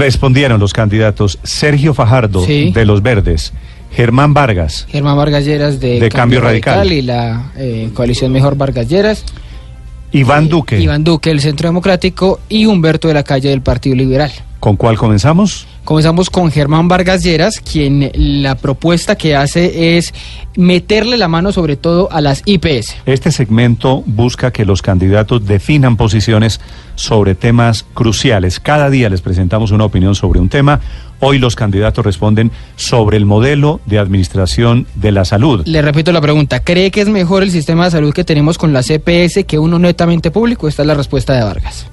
Respondieron los candidatos Sergio Fajardo Sí. de Los Verdes, Germán Vargas, Germán Vargas Lleras de, De Cambio Radical. y la eh, coalición Mejor Vargas Lleras. Iván eh, Duque. Iván Duque del Centro Democrático y Humberto de la Calle del Partido Liberal. ¿Con cuál comenzamos? Comenzamos con Germán Vargas Lleras, quien la propuesta que hace es meterle la mano sobre todo a las IPS. Este segmento busca que los candidatos definan posiciones sobre temas cruciales. Cada día les presentamos una opinión sobre un tema. Hoy los candidatos responden sobre el modelo de administración de la salud. Le repito la pregunta, ¿cree que es mejor el sistema de salud que tenemos con las EPS que uno netamente público? Esta es la respuesta de Vargas.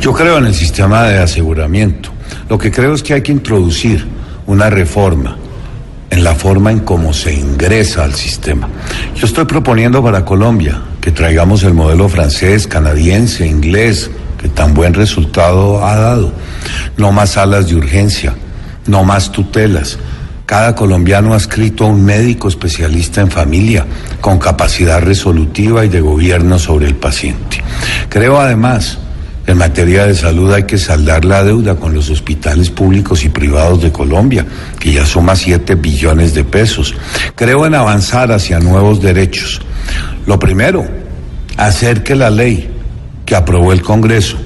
Yo creo en el sistema de aseguramiento. Lo que creo es que hay que introducir una reforma en la forma en cómo se ingresa al sistema. Yo estoy proponiendo para Colombia que traigamos el modelo francés, canadiense, inglés, que tan buen resultado ha dado. No más salas de urgencia, no más tutelas. Cada colombiano ha escrito a un médico especialista en familia con capacidad resolutiva y de gobierno sobre el paciente. Creo además en materia de salud hay que saldar la deuda con los hospitales públicos y privados de Colombia, que ya suma 7 billones de pesos. Creo en avanzar hacia nuevos derechos. Lo primero, hacer que la ley que aprobó el Congreso,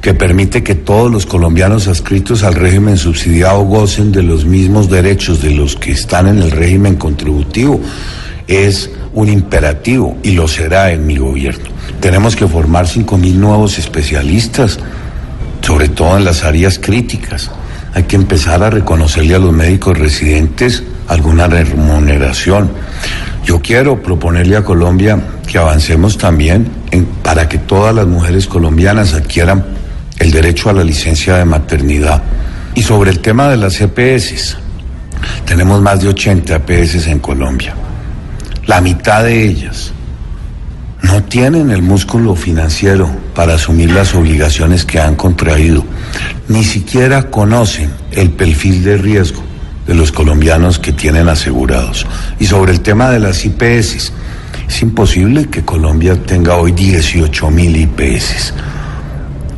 que permite que todos los colombianos adscritos al régimen subsidiado gocen de los mismos derechos de los que están en el régimen contributivo, es un imperativo y lo será en mi gobierno. Tenemos que formar 5.000 nuevos especialistas, sobre todo en las áreas críticas. Hay que empezar a reconocerle a los médicos residentes alguna remuneración. Yo quiero proponerle a Colombia que avancemos también para que todas las mujeres colombianas adquieran el derecho a la licencia de maternidad. Y sobre el tema de las EPS, tenemos más de 80 EPS en Colombia. La mitad de ellas no tienen el músculo financiero para asumir las obligaciones que han contraído. Ni siquiera conocen el perfil de riesgo de los colombianos que tienen asegurados. Y sobre el tema de las IPS, es imposible que Colombia tenga hoy 18 mil IPS.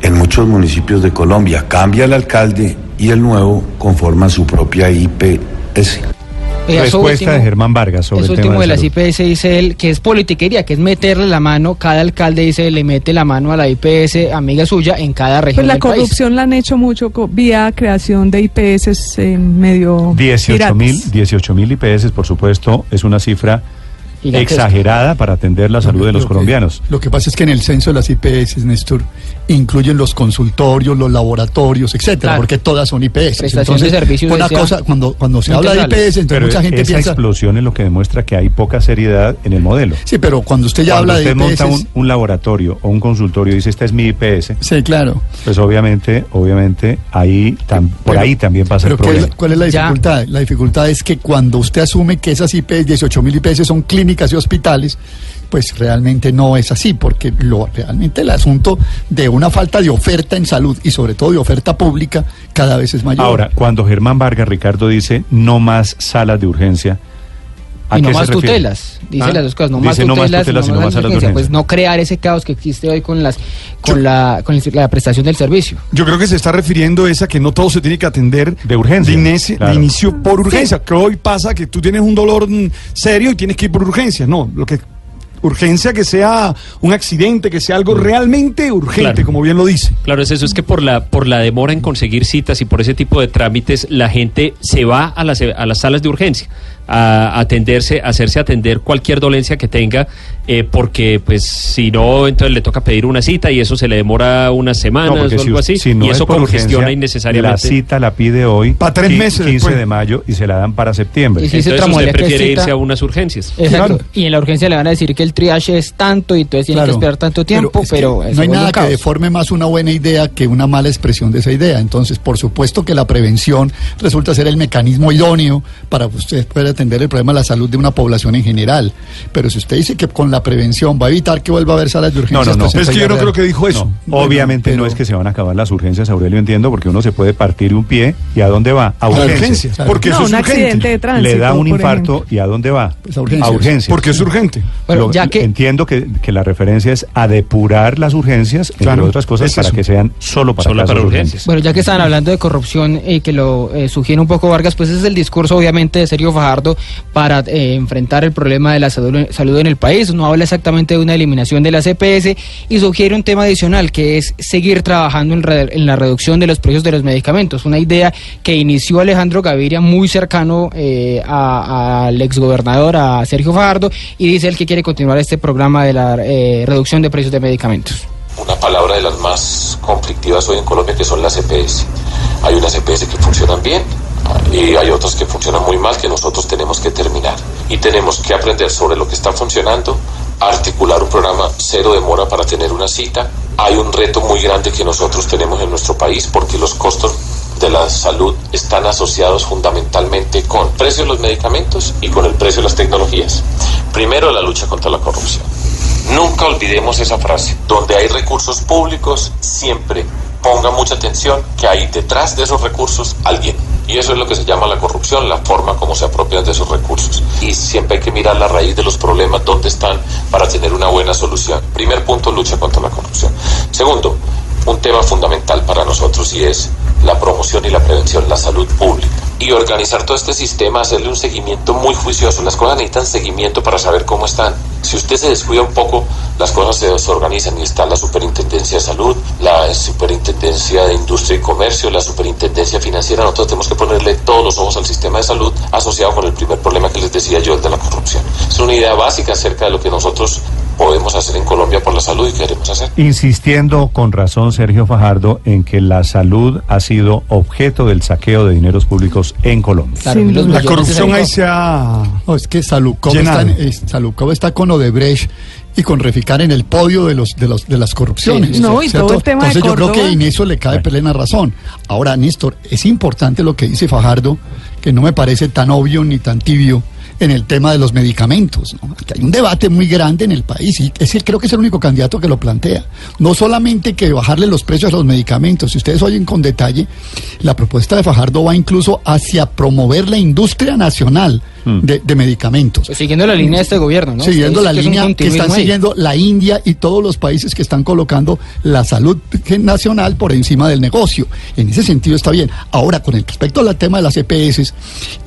En muchos municipios de Colombia cambia el alcalde y el nuevo conforma su propia IPS. Eh, Respuesta último- de Germán Vargas sobre el último tema de de las. IPS dice él que es politiquería, que es meterle la mano, cada alcalde dice le mete la mano a la IPS amiga suya en cada región Pues la del país. corrupción la han hecho mucho co- vía creación de IPS eh, medio 18 mil piratas. 18 mil IPS, por supuesto, es una cifra Gigantesca. exagerada para atender la salud de los Lo que- colombianos. Lo que pasa es que en el censo de las IPS, Néstor, incluyen los consultorios, los laboratorios, etcétera, Claro. porque todas son IPS. Prestación de servicios, una cosa, cuando, cuando se habla de. IPS, entonces Pero mucha gente esa piensa... explosión es lo que demuestra que hay poca seriedad en el modelo. Sí, pero cuando usted ya Cuando habla de usted IPS... monta un, un laboratorio o un consultorio y dice esta es mi IPS, Sí, claro. pues obviamente, obviamente ahí tam- por Pero- ahí también pasa el Pero ¿cuál es, problema. la- cuál es la Ya. dificultad? La dificultad es que cuando usted asume que esas IPS, 18 mil IPS son clínicas y hospitales, pues realmente no es así, porque lo, realmente el asunto de una falta de oferta en salud y sobre todo de oferta pública cada vez es mayor. Ahora, cuando Germán Vargas Ricardo dice no más salas de urgencia, ¿a y no más tutelas, dice ¿Ah? las dos cosas, no más no más tutelas, tutelas no más urgencia, pues no crear ese caos que existe hoy con las con la con la prestación del servicio. Yo creo que se está refiriendo es a que no todo se tiene que atender De urgencia, de, inicio- claro. de inicio por urgencia. Que hoy pasa que tú tienes un dolor serio y tienes que ir por urgencia. No, lo que urgencia que sea un accidente, que sea algo realmente urgente, Claro. como bien lo dice. Claro, es eso, es que por la, por la demora en conseguir citas y por ese tipo de trámites, la gente se va a las, a las salas de urgencia a atenderse, a hacerse atender cualquier dolencia que tenga, eh, porque pues si no, entonces le toca pedir una cita y eso se le demora unas semanas o si, algo así, si no y es eso congestiona urgencia, innecesariamente. La cita la pide hoy, Pa' tres meses 15 después. de mayo, y se la dan para septiembre. Y si se entonces tramolea usted prefiere cita- irse a unas urgencias. Exacto. Claro. Y en la urgencia le van a decir que el triage es tanto y entonces tiene que esperar tanto tiempo, es que pero, no hay nada que deforme más una buena idea que una mala expresión de esa idea. Entonces, por supuesto que la prevención resulta ser el mecanismo idóneo para que usted pueda atender el problema de la salud de una población en general. Pero si usted dice que con la prevención va a evitar que vuelva a haber salas de urgencias, No, no, no. pues Es esa que yo no creo que dijo eso. No, obviamente pero- no es que se van a acabar las urgencias, Aurelio, entiendo, porque uno se puede partir un pie y ¿a dónde va? A A urgencias. urgencias, claro. porque no, eso es un urgente. accidente de tránsito. Le da un infarto ejemplo. y ¿a dónde va? Pues a urgencias. A urgencias. Porque es urgente. Bueno, Lo- ya Ya que- Entiendo que, que la referencia es a depurar las urgencias, entre otras cosas, es para que sean solo para Solo casos para urgentes. urgencias. Bueno, ya que estaban hablando de corrupción y que lo eh, sugiere un poco Vargas, pues ese es el discurso obviamente de Sergio Fajardo para eh, enfrentar el problema de la salud, salud en el país. No habla exactamente de una eliminación de la CPS y sugiere un tema adicional que es seguir trabajando en, re- en la reducción de los precios de los medicamentos. Una idea que inició Alejandro Gaviria muy cercano eh, al exgobernador, a Sergio Fajardo, y dice él que quiere continuar este programa de la eh, reducción de precios de medicamentos. una palabra de las más conflictivas hoy en Colombia que son las EPS. Hay unas EPS que funcionan bien y hay otras que funcionan muy mal que nosotros tenemos que terminar. Y tenemos que aprender sobre lo que está funcionando, articular un programa cero demora para tener una cita. Hay un reto muy grande que nosotros tenemos en nuestro país porque los costos de la salud están asociados fundamentalmente con el precio de los medicamentos y con el precio de las tecnologías. Primero, la lucha contra la corrupción. Nunca olvidemos esa frase. Donde hay recursos públicos, siempre ponga mucha atención que hay detrás de esos recursos alguien. Y eso es lo que se llama la corrupción, la forma como se apropian de esos recursos. Y siempre hay que mirar la raíz de los problemas, dónde están, para tener una buena solución. Primer punto, lucha contra la corrupción. Segundo, un tema fundamental para nosotros y es la promoción y la prevención, la salud pública. Y organizar todo este sistema, hacerle un seguimiento muy juicioso. Las cosas necesitan seguimiento para saber cómo están. Si usted se descuida un poco, las cosas se desorganizan y está la Superintendencia de Salud, la Superintendencia de Industria y Comercio, la Superintendencia Financiera. Nosotros tenemos que ponerle todos los ojos al sistema de salud asociado con el primer problema que les decía yo, el de la corrupción. Es una idea básica acerca de lo que nosotros podemos hacer en Colombia por la salud y queremos hacer. Insistiendo con razón Sergio Fajardo en que la salud ha sido objeto del saqueo de dineros públicos en Colombia. Claro. La corrupción ahí se ha... No, es que Salukov está, es- Salukov está con Odebrecht y con Reficar en el podio de los de los de las corrupciones. Sí, no, y ¿cierto? todo el tema de Entonces yo creo que en eso le cabe plena razón. Ahora, Néstor, es importante lo que dice Fajardo, que no me parece tan obvio ni tan tibio en el tema de los medicamentos. ¿no? Que hay un debate muy grande en el país y es, el- creo que es el único candidato que lo plantea. No solamente que bajarle los precios a los medicamentos, si ustedes oyen con detalle, la propuesta de Fajardo va incluso hacia promover la industria nacional de, de medicamentos. Pues siguiendo la línea de este gobierno, ¿no? Siguiendo la es línea que están ahí. siguiendo la India y todos los países que están colocando la salud nacional por encima del negocio. En ese sentido está bien. Ahora, con el respecto al tema de las EPS,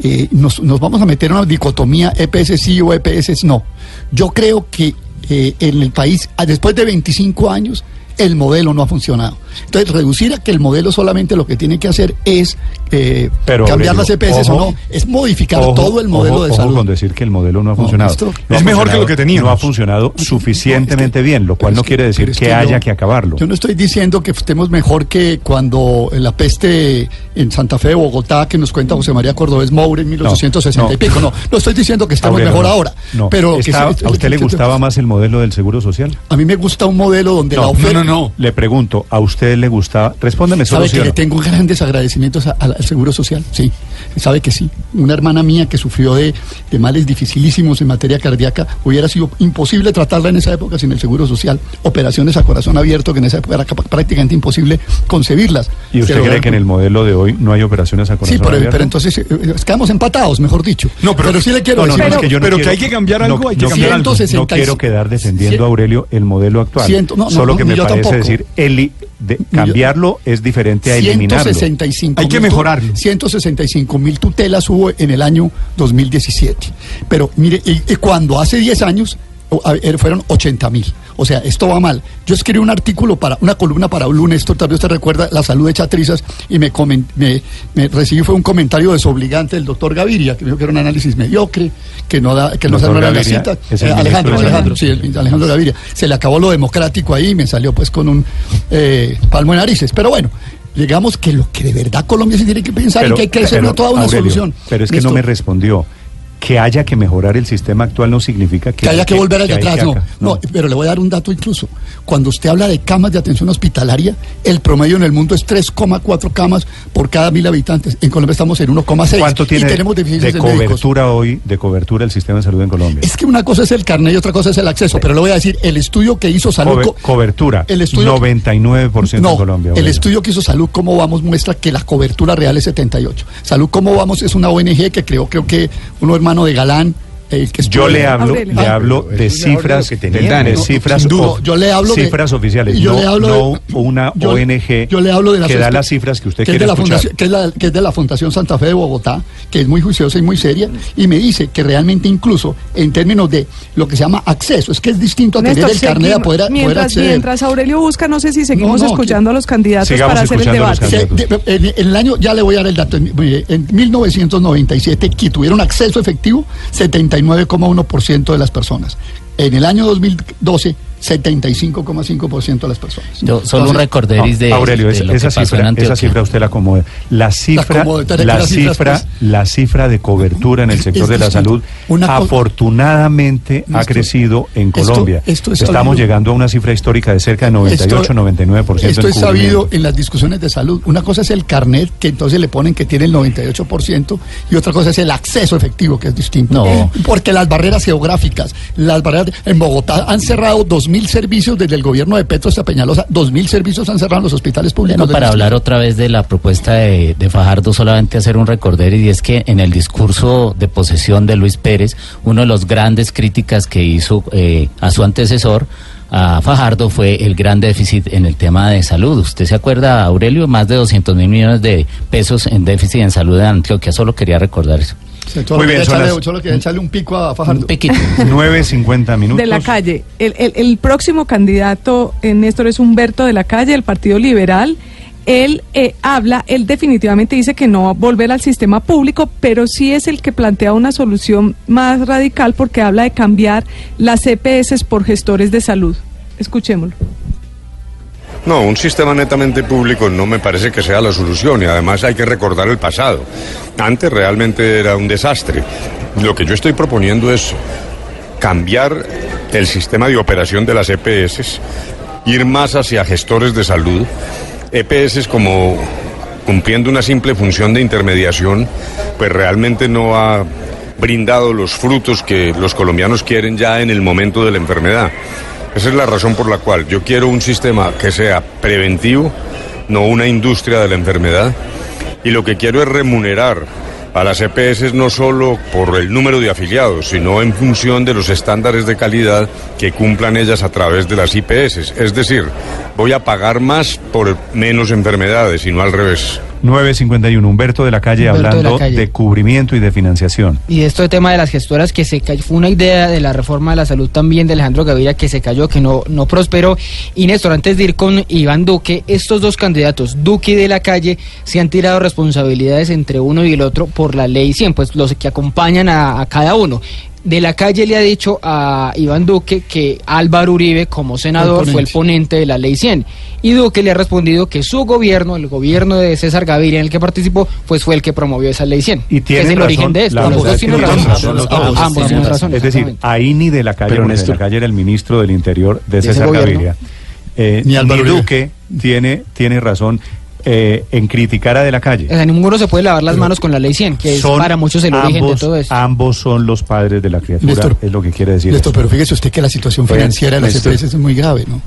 eh, nos, nos vamos a meter en una dicotomía EPS sí o EPS no. Yo creo que eh, en el país, ah, después de 25 años, el modelo no ha funcionado. Entonces, reducir a que el modelo solamente lo que tiene que hacer es eh, Pero, cambiar Aurelio, las EPS o ojo, no, es modificar Ojo, todo el modelo ojo, de ojo salud. con decir que el modelo no ha No, funcionado. esto- No ha Es mejor que lo que teníamos. No ha funcionado suficientemente bien, lo cual no quiere decir es que, yo- haya que acabarlo. Yo no estoy diciendo que estemos mejor que cuando la peste en Santa Fe de Bogotá, que nos cuenta José María Cordobés Moure en 1860 y no. pico. No, no estoy diciendo que estamos Aurelio, mejor no. ahora. No. Pero Está- ¿A usted le gustaba más el modelo del Seguro Social? A mí me gusta un modelo donde la No, oferta. no, no. Le pregunto, ¿a usted le gustaba? Respóndeme solo Sabe sí que le no. tengo grandes agradecimientos a- al al Seguro Social, sí. Sabe que sí. Una hermana mía que sufrió de, de males dificilísimos en materia cardíaca, hubiera sido imposible tratarla en esa época sin el Seguro Social. Operaciones a corazón abierto, que en esa época era prácticamente imposible concebirlas. ¿Y usted cree que en el modelo de hoy no hay operaciones a Sí, corazón pero, abierto? pero entonces eh, eh, quedamos empatados, mejor dicho. No, pero- sí le quiero No, no, decir. no, es que yo no pero que hay que cambiar no- algo, hay que no cambiar quiero- algo. No 165. quiero quedar defendiendo, Cien- Aurelio, el modelo actual. Ciento- no, no, Solo no, que me yo parece tampoco. decir, eli- de- cambiarlo es diferente a eliminarlo. 165 Hay que mejorarlo. 165 mil tutelas hubo en el año 2017. Pero mire, y, y cuando hace 10 años fueron 80 mil. O sea, esto va mal. Yo escribí un artículo para una columna para Blue Néstor, tal vez usted recuerda la salud de Chatrizas y me, comen- me, me recibí fue un comentario desobligante del doctor Gaviria, que dijo que era un análisis mediocre, que no da, que no se las citas. Eh, Alejandro, Alejandro, sí, el- Alejandro Gaviria. Se le acabó lo democrático ahí y me salió pues con un eh, palmo de narices. Pero bueno, digamos que lo que de verdad Colombia se tiene que pensar y que hay que hacer pero, toda una Aurelio, solución. Pero es que no me respondió. Que haya que mejorar el sistema actual no significa que, que haya que volver allá que atrás, no. no. pero le voy a dar un dato incluso. Cuando usted habla de camas de atención hospitalaria, el promedio en el mundo es 3,4 camas por cada mil habitantes. En Colombia estamos en 1,6. ¿Cuánto tiene y tenemos de deficiencias de médicos. cobertura hoy, de cobertura el sistema de salud en Colombia? Es que una cosa es el carnet y otra cosa es el acceso, pero le voy a decir, el estudio que hizo Salud... Co- cobertura, el estudio- 99% no, en Colombia. el estudio que hizo Salud Cómo Vamos muestra que la cobertura real es 78. Salud Cómo Vamos es una ONG que creó, creo que uno hermano de Galán, el que Yo le hablo, Aurelio. le Ah, hablo de es de cifras, que de, tenían. de No, cifras, sin duda. Yo le hablo de- cifras oficiales, yo no, le hablo no de- una yo- ONG yo le hablo de la que da las cifras que usted que es quiere de la escuchar. fundación, que es, la, que es de la Fundación Santa Fe de Bogotá, que es muy juiciosa y muy seria, y me dice que realmente incluso en términos de lo que se llama acceso, es que es distinto a tener Néstor, el carnet a poder, poder mientras, acceder. mientras Aurelio busca, no sé si seguimos No, no, escuchando a los candidatos para hacer el debate. Se- de- en, en el año, ya le voy a dar el dato, en, en 1997 que tuvieron acceso efectivo 79,1% de las personas. En el año 2012, 75,5% de las personas. Yo, solo un recorderis de, Aurelio, de esa, lo esa que pasó en cifra, esa cifra usted la acomoda. La cifra, la ¿qué las cifras, cifra, pues? la cifra de cobertura en el sector es de la salud Una afortunadamente ha crecido en Colombia. esto es Estamos sabido. llegando a una cifra histórica de cerca de 98, 99% Esto es sabido en las discusiones de salud. Una cosa es el carnet, que entonces le ponen que tiene el 98%, y otra cosa es el acceso efectivo, que es distinto. No. Porque las barreras geográficas, las barreras. En Bogotá han cerrado 2.000 servicios desde el gobierno de Petro hasta Peñalosa. 2.000 servicios han cerrado en los hospitales públicos. Bueno, para hablar otra vez de la propuesta de, de Fajardo, solamente hacer un recorder y es que en el discurso de posesión de Luis Pérez, uno de los grandes críticas que hizo eh, a su antecesor, a Fajardo, fue el gran déficit en el tema de salud. ¿Usted se acuerda, Aurelio? Más de 200 mil millones de pesos en déficit en salud en Antioquia. Solo quería recordar eso. Sí, Muy bien, echarle- las- Solo quería echarle un pico a Fajardo. Un piquito. 9.50 minutos. De la calle. El, el- el próximo candidato, eh, Néstor, es Humberto de la calle, del Partido Liberal. Él eh, habla, él definitivamente dice que no va a volver al sistema público, pero sí es el que plantea una solución más radical porque habla de cambiar las EPS por gestores de salud. Escuchémoslo. No, un sistema netamente público no me parece que sea la solución y además hay que recordar el pasado. Antes realmente era un desastre. Lo que yo estoy proponiendo es cambiar el sistema de operación de las EPS, ir más hacia gestores de salud, EPS como cumpliendo una simple función de intermediación, pues realmente no ha brindado los frutos que los colombianos quieren ya en el momento de la enfermedad. Esa es la razón por la cual yo quiero un sistema que sea preventivo, no una industria de la enfermedad, y lo que quiero es remunerar a las EPS no solo por el número de afiliados, sino en función de los estándares de calidad que cumplan ellas a través de las IPS. Es decir, voy a pagar más por menos enfermedades y no al revés. 9.51. Humberto de la calle Humberto de la hablando Calle. de cubrimiento y de financiación. Y esto de tema de las gestoras que se cayó, fue una idea de la reforma de la salud también de Alejandro Gaviria que se cayó, que no, no prosperó. Y Néstor, antes de ir con Iván Duque, estos dos candidatos, Duque y de la calle, se han tirado responsabilidades entre uno y el otro por la ley 100, pues los que acompañan a, a cada uno. De la calle le ha dicho a Iván Duque que Álvaro Uribe, como senador, Fue el fue el ponente. de la ley 100. Y Duque le ha respondido que su gobierno, el gobierno de César Gaviria en el que participó, pues fue el que promovió esa ley 100. Y que es el origen de esto. que tienen razón. Ambos, los dos tienen razón. Es decir, ahí ni de la calle, Pero de Néstor- la calle era el ministro del Interior de César. Gaviria, eh, Ni ni. Duque tiene, tiene razón eh, en criticar a de la calle. O sea, ninguno se puede lavar las manos con la ley 100, que es Son para muchos el origen ambos, de todo esto. Ambos son los padres de la criatura, Néstor, es lo que quiere decir. Néstor, eso. pero fíjese usted que la situación Oiga, financiera de las Néstor. EPS es muy grave, ¿no?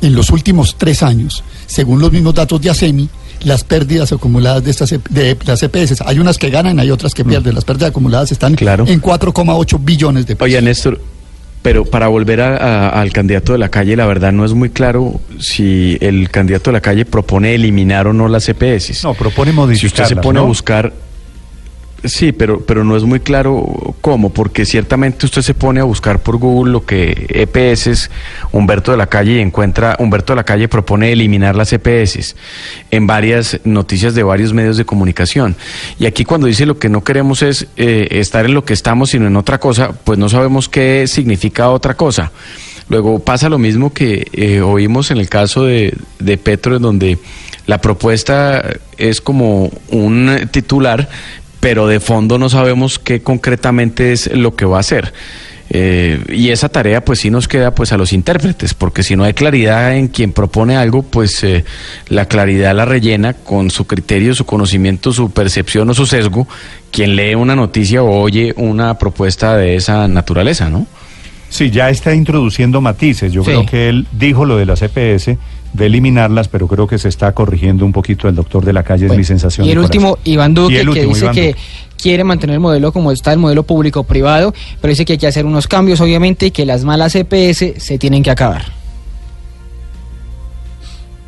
En los últimos tres años, según los mismos datos de ASEMI, las pérdidas acumuladas de estas E- de las EPS, hay unas que ganan, hay otras que pierden. Las pérdidas acumuladas están Claro. en 4,8 billones de pesos. Oye, Néstor, pero para volver a- a- al candidato de la calle, la verdad no es muy claro si el candidato de la calle propone eliminar o no las EPS. No, propone si usted se pone a buscar, sí, pero, pero no es muy claro cómo, porque ciertamente usted se pone a buscar por Google lo que EPS es Humberto de la calle y encuentra, Humberto de la calle propone eliminar las EPS en varias noticias de varios medios de comunicación. Y aquí cuando dice lo que no queremos es eh, estar en lo que estamos, sino en otra cosa, pues no sabemos qué significa otra cosa. Luego pasa lo mismo que eh, oímos en el caso de, de Petro, en donde la propuesta es como un titular, pero de fondo no sabemos qué concretamente es lo que va a hacer. Eh, y esa tarea pues sí nos queda pues a los intérpretes, porque si no hay claridad en quien propone algo, pues eh, la claridad la rellena con su criterio, su conocimiento, su percepción o su sesgo, quien lee una noticia o oye una propuesta de esa naturaleza, ¿no? Sí, ya está introduciendo matices. Yo Sí. creo que él dijo lo de las EPS, de eliminarlas, pero creo que se está corrigiendo un poquito el doctor de la calle, es mi sensación. Y el último. Iván Duque, que dice Iván que, Duque. quiere mantener el modelo como está, el modelo público-privado, pero dice que hay que hacer unos cambios, obviamente, y que las malas EPS se tienen que acabar.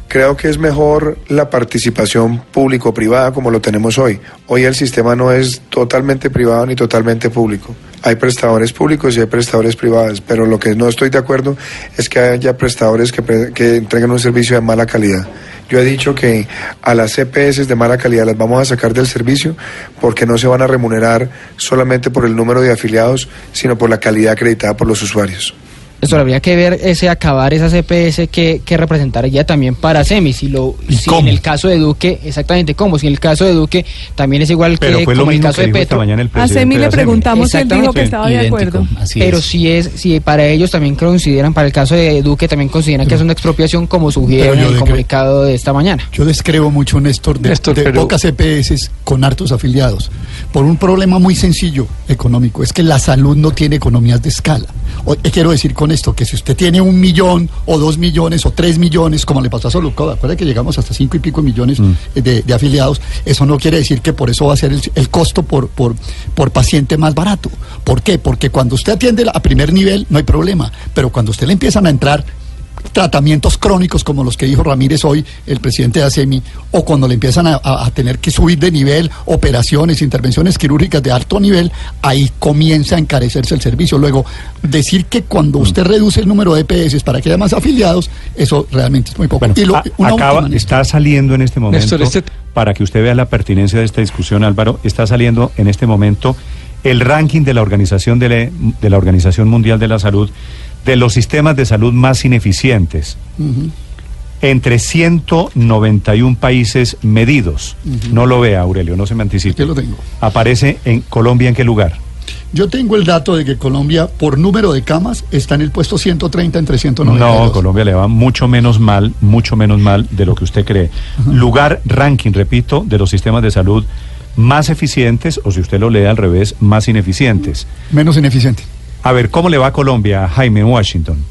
Creo que es mejor la participación público-privada como lo tenemos hoy. Hoy el sistema no es totalmente privado ni totalmente público. Hay prestadores públicos y hay prestadores privados, pero lo que no estoy de acuerdo es que haya prestadores que, pre- que entreguen un servicio de mala calidad. Yo he dicho que a las CPS de mala calidad las vamos a sacar del servicio porque no se van a remunerar solamente por el número de afiliados, sino por la calidad acreditada por los usuarios. Esto habría que ver ese acabar esas EPS que, que representaría también para SEMI. Si, lo, si en el caso de Duque, exactamente cómo. Si en el caso de Duque también es igual Pero que fue lo como el caso que de Petro. mañana el A Semi le preguntamos él dijo que estaba de acuerdo. así Pero es. si es, si para ellos también consideran, para el caso de Duque, también consideran que es una expropiación como yo en el comunicado de esta mañana. Yo descreo mucho, Néstor, de, Néstor, de pero- pocas EPS con hartos afiliados, por un problema muy sencillo económico, es que la salud no tiene economías de escala. ¿Qué quiero decir con esto? Que si usted tiene un millón o dos millones o tres millones, como le pasó a Solucova, acuerda que llegamos hasta cinco y pico millones eh, de, de afiliados, eso no quiere decir que por eso va a ser el, el costo por, por, por paciente más barato. ¿Por qué? Porque cuando usted atiende a primer nivel no hay problema, pero cuando usted le empiezan a entrar tratamientos crónicos como los que dijo Ramírez hoy, el presidente de ASEMI, o cuando le empiezan a, a- a tener que subir de nivel, operaciones, intervenciones quirúrgicas de alto nivel, ahí comienza a encarecerse el servicio. Luego, decir que cuando usted reduce el número de EPS para que haya más afiliados, eso realmente es muy poco. Bueno, y lo- una acaba, está saliendo en este momento, Néstor, este- para que usted vea la pertinencia de esta discusión, Álvaro, está saliendo en este momento el ranking de la Organización, de la, de la Organización Mundial de la Salud de los sistemas de salud más ineficientes Ujú. entre 191 países medidos. No lo vea, Aurelio, no se me anticipe. Lo tengo. Aparece en Colombia, ¿en qué lugar? Yo tengo el dato de que Colombia, por número de camas, está en el puesto 130 entre 192. No, Colombia le va mucho menos mal, mucho menos mal de lo que usted cree. Lugar, ranking, repito, de los sistemas de salud más eficientes, o si usted lo lee al revés, más ineficientes. Menos ineficiente. A ver, ¿cómo le va a Colombia, Jaime, Washington?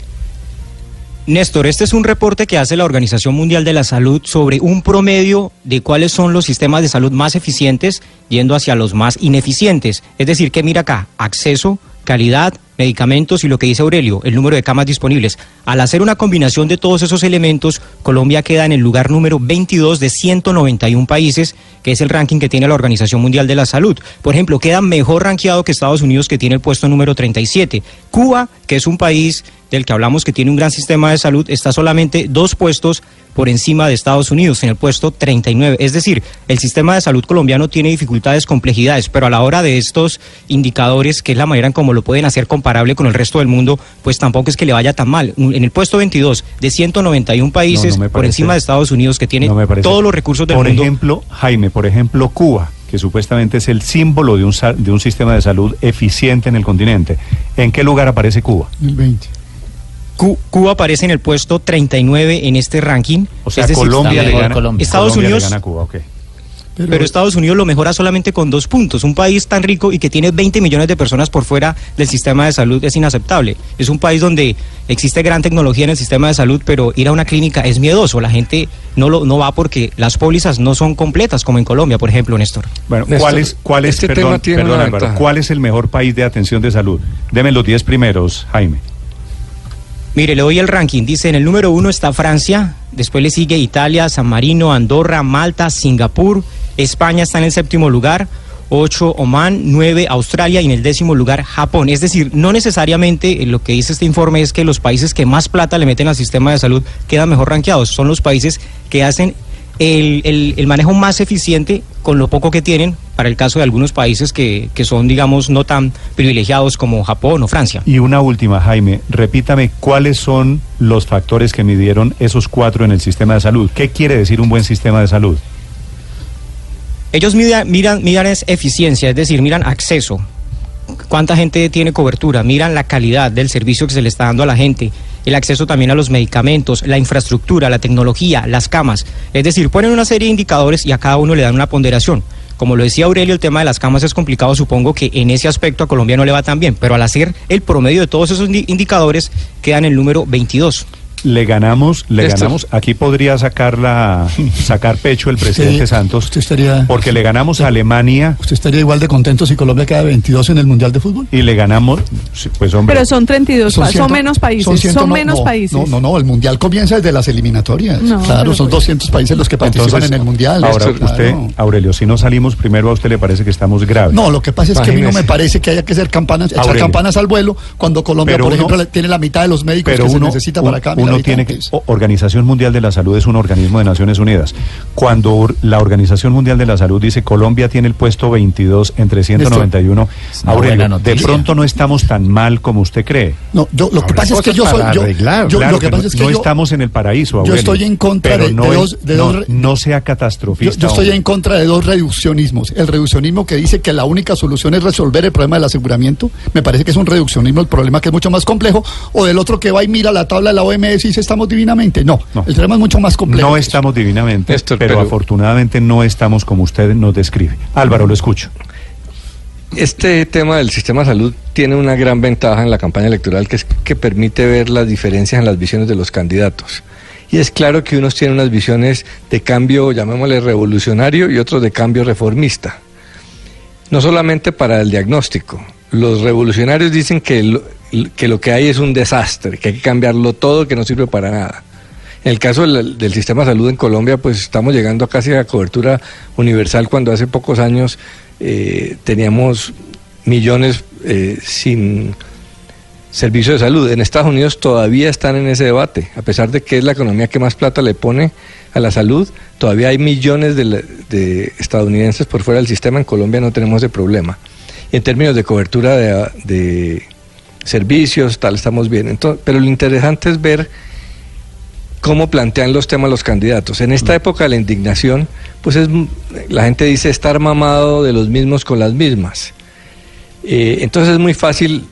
Néstor, este es un reporte que hace la Organización Mundial de la Salud sobre un promedio de cuáles son los sistemas de salud más eficientes yendo hacia los más ineficientes. Es decir, que mira acá, acceso, calidad, medicamentos y lo que dice Aurelio, el número de camas disponibles. Al hacer una combinación de todos esos elementos, Colombia queda en el lugar número 22 de 191 países, que es el ranking que tiene la Organización Mundial de la Salud. Por ejemplo, queda mejor rankeado que Estados Unidos, que tiene el puesto número 37. Cuba, que es un país del que hablamos que tiene un gran sistema de salud, está solamente dos puestos por encima de Estados Unidos, en el puesto 39. Es decir, el sistema de salud colombiano tiene dificultades, complejidades, pero a la hora de estos indicadores, que es la manera en cómo lo pueden hacer comparable con el resto del mundo, pues tampoco es que le vaya tan mal. En el puesto 22 de 191 países, No, no por encima de Estados Unidos, que tiene No todos los recursos del por mundo. ejemplo, Jaime, por ejemplo, Cuba, que supuestamente es el símbolo de un, de un sistema de salud eficiente en el continente. ¿En qué lugar aparece Cuba? El 20. Cu- Cuba aparece en el puesto 39 en este ranking. O sea, Es decir, Colombia, le gana, Colombia. Estados Colombia le Unidos- gana a Cuba, ok. Pero, Estados Unidos lo mejora solamente con dos puntos. Un país tan rico y que tiene 20 millones de personas por fuera del sistema de salud es inaceptable. Es un país donde existe gran tecnología en el sistema de salud, pero ir a una clínica es miedoso. La gente no, lo, no va porque las pólizas no son completas, como en Colombia, por ejemplo, Néstor. Bueno, Néstor, ¿cuál es, cuál es, este perdón, tema tiene perdón, Álvaro, cuál es el mejor país de atención de salud? Deme los 10 primeros, Jaime. Mire, le doy el ranking. Dice, en el número uno está Francia, después le sigue Italia, San Marino, Andorra, Malta, Singapur, España está en el séptimo lugar, ocho Oman, nueve Australia y en el décimo lugar Japón. Es decir, no necesariamente eh, lo que dice este informe es que los países que más plata le meten al sistema de salud quedan mejor rankeados. Son los países que hacen el- el manejo más eficiente con lo poco que tienen para el caso de algunos países que, que son, digamos, no tan privilegiados como Japón o Francia. Y una última, Jaime, repítame cuáles son los factores que midieron esos cuatro en el sistema de salud. ¿Qué quiere decir un buen sistema de salud? Ellos miran, miran, miran es eficiencia, es decir, miran acceso, cuánta gente tiene cobertura, miran la calidad del servicio que se le está dando a la gente, el acceso también a los medicamentos, la infraestructura, la tecnología, las camas. Es decir, ponen una serie de indicadores y a cada uno le dan una ponderación. Como lo decía Aurelio, el tema de las camas es complicado, supongo que en ese aspecto a Colombia no le va tan bien, pero al hacer el promedio de todos esos indi- indicadores quedan en el número 22. Le ganamos, le Néstor. ganamos. Aquí podría sacar la, sacar pecho el presidente Santos, usted estaría, porque le ganamos a Alemania usted estaría igual de contento si Colombia queda 22 en el Mundial de Fútbol. y le ganamos, pues hombre. Pero son 32, pa- son, ciento- menos países, son, ciento- no, menos no, países. No, no, no, el Mundial comienza desde las eliminatorias. No, claro, son pues- 200 países los que participan en el Mundial. Ahora, usted, claro. Aurelio, si no salimos primero, ¿a usted le parece que estamos graves? No, lo que pasa es que a mí no me parece que haya que hacer campanas, echar Aurelio. campanas al vuelo cuando Colombia, Pero por uno- ejemplo, tiene la mitad de los médicos pero que uno, se necesita un- para cada mil uno tiene que habitantes. o- Organización Mundial de la Salud es un organismo de Naciones Unidas. Cuando la Organización Mundial de la Salud dice Colombia tiene el puesto 22 entre 191, Es una Aurelio, buena de pronto no estamos tan mal como usted cree. No, yo, lo que pasa es que yo soy yo, yo- Claro lo que que pasa no, es que no yo, estamos en el paraíso, yo Aurelio. estoy en contra de- no de dos- de no, dos- no sea yo, catastrofista. yo estoy hombre. en contra de dos reduccionismos. El reduccionismo que dice que la única solución es resolver el problema del aseguramiento, me parece que es un reduccionismo, el problema que es mucho más complejo, o del otro que va y mira la tabla de la OMS dice estamos divinamente. No, el problema es mucho más complejo. No estamos divinamente, Néstor, pero, pero- afortunadamente no estamos como usted nos describe. Álvaro, lo escucho. Este tema del sistema de salud tiene una gran ventaja en la campaña electoral que es que permite ver las diferencias en las visiones de los candidatos. Y es claro que unos tienen unas visiones de cambio, llamémosle revolucionario, y otros de cambio reformista. No solamente para el diagnóstico. Los revolucionarios dicen que que lo que hay es un desastre, que hay que cambiarlo todo, que no sirve para nada. En el caso del, sistema de salud en Colombia, pues estamos llegando casi a cobertura universal cuando hace pocos años eh, teníamos millones eh, sin servicio de salud. En Estados Unidos todavía están en ese debate, a pesar de que es la economía que más plata le pone a la salud, todavía hay millones de, estadounidenses por fuera del sistema, en Colombia no tenemos ese problema. Y en términos de cobertura de servicios, tal, estamos bien. Entonces, pero lo interesante es ver cómo plantean los temas los candidatos. En esta época de la indignación, pues es, la gente dice estar mamado de los mismos con las mismas. Eh, entonces es muy fácil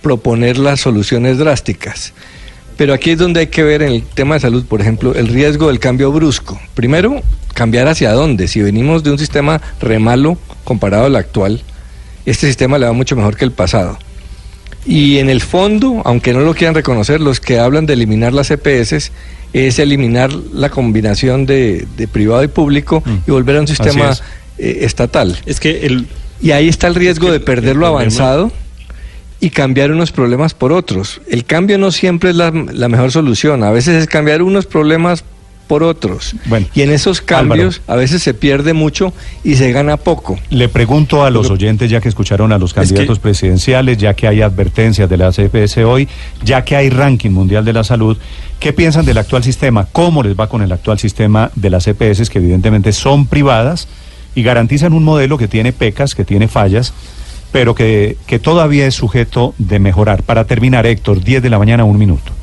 proponer las soluciones drásticas. Pero aquí es donde hay que ver en el tema de salud, por ejemplo, el riesgo del cambio brusco. Primero, cambiar hacia dónde. Si venimos de un sistema re malo comparado al actual, este sistema le va mucho mejor que el pasado. Y en el fondo, aunque no lo quieran reconocer, los que hablan de eliminar las EPS es eliminar la combinación de, de privado y público y volver a un sistema es. eh, estatal. Es que el, Y ahí está el riesgo de perder lo problema- avanzado y cambiar unos problemas por otros. El cambio no siempre es la, la mejor solución, a veces es cambiar unos problemas por otros. Bueno, y en esos cambios a veces se pierde mucho y se gana poco. Le pregunto a los oyentes, ya que escucharon a los candidatos presidenciales, ya que hay advertencias de la CPS hoy, ya que hay ranking mundial de la salud, ¿qué piensan del actual sistema? ¿Cómo les va con el actual sistema de las EPS, que evidentemente son privadas y garantizan un modelo que tiene pecas, que tiene fallas, pero que, que todavía es sujeto de mejorar? Para terminar, Héctor, 10 de la mañana, un minuto.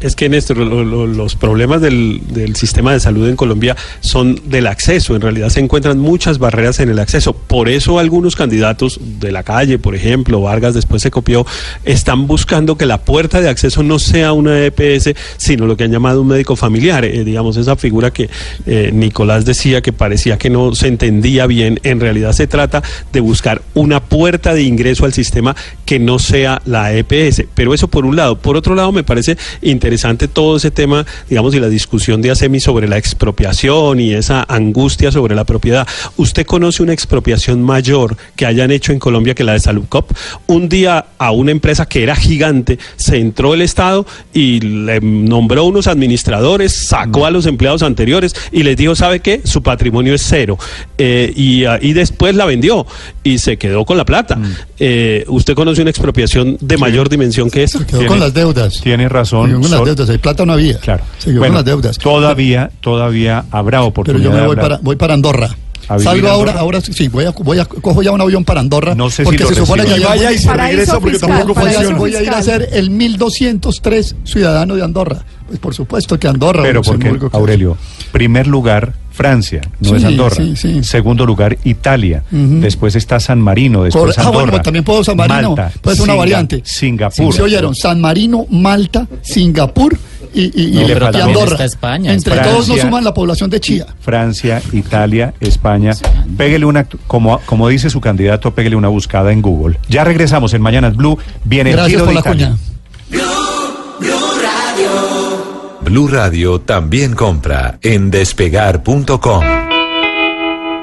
Es que, Néstor, lo- lo- los problemas del, del sistema de salud en Colombia son del acceso. En realidad se encuentran muchas barreras en el acceso. Por eso algunos candidatos de la calle, por ejemplo, Vargas después se copió, están buscando que la puerta de acceso no sea una EPS, sino lo que han llamado un médico familiar. Eh, digamos, esa figura que eh, Nicolás decía que parecía que no se entendía bien. En realidad se trata de buscar una puerta de ingreso al sistema que no sea la EPS. Pero eso por un lado. Por otro lado, me parece interesante todo ese tema, digamos, y la discusión de ASEMI sobre la expropiación y esa angustia sobre la propiedad. ¿Usted conoce una expropiación mayor que hayan hecho en Colombia que la de Saludcop? Un día a una empresa que era gigante se entró el Estado y le nombró unos administradores, sacó a los empleados anteriores y les dijo, ¿sabe qué? Su patrimonio es cero. Eh, y, ah, y después la vendió y se quedó con la plata. Eh, ¿Usted conoce una expropiación de mayor dimensión que esa? Quedó con las deudas. Tiene razón. Se las deudas. Hay plata no había. Claro. Se quedó Bueno, con las deudas. Todavía, todavía habrá Pero oportunidad. yo me voy para, voy para Andorra. ¿A vivir Salgo ahora, ahora sí, voy a, voy a, cojo ya un avión para Andorra. No sé si porque lo se supone que vaya y se regresa porque fiscal, tampoco voy a, paraíso funciona. voy a ir a ser el 1203 ciudadano de Andorra. Pues por supuesto que Andorra. Pero porque, Luxemburgo, que- Aurelio, primer lugar, Francia, no Sí, es Andorra. sí, sí. Segundo lugar, Italia. Después está San Marino, después Cor- ah, Andorra. bueno, también puedo San Marino. Malta, puede ser una variante. Singapur. ¿Se oyeron? San Marino, Malta, Singapur y, y- No, y- pero y Andorra. está España, Entre todos nos suman la población de Chía. Francia, Italia, España. Pégale una, como, como dice su candidato, pégale una buscada en Google. Ya regresamos en Mañanas Blue. Viene el Gracias Giro por de la Italia. cuña. Blue Radio también compra en despegar.com.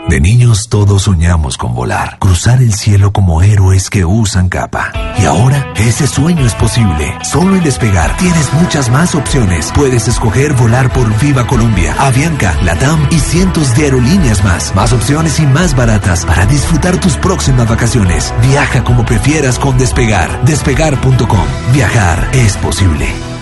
De niños todos soñamos con volar, cruzar el cielo como héroes que usan capa. Y ahora ese sueño es posible. Solo en Despegar tienes muchas más opciones. Puedes escoger volar por Viva Colombia, Avianca, Latam y cientos de aerolíneas más. Más opciones y más baratas para disfrutar tus próximas vacaciones. Viaja como prefieras con Despegar. Despegar.com. Viajar es posible.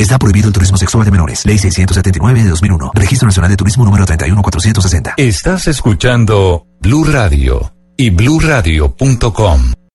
Está prohibido el turismo sexual de menores. Ley 679 de 2001. Registro Nacional de Turismo número 31460. Estás escuchando Blue Radio y bluradio.com.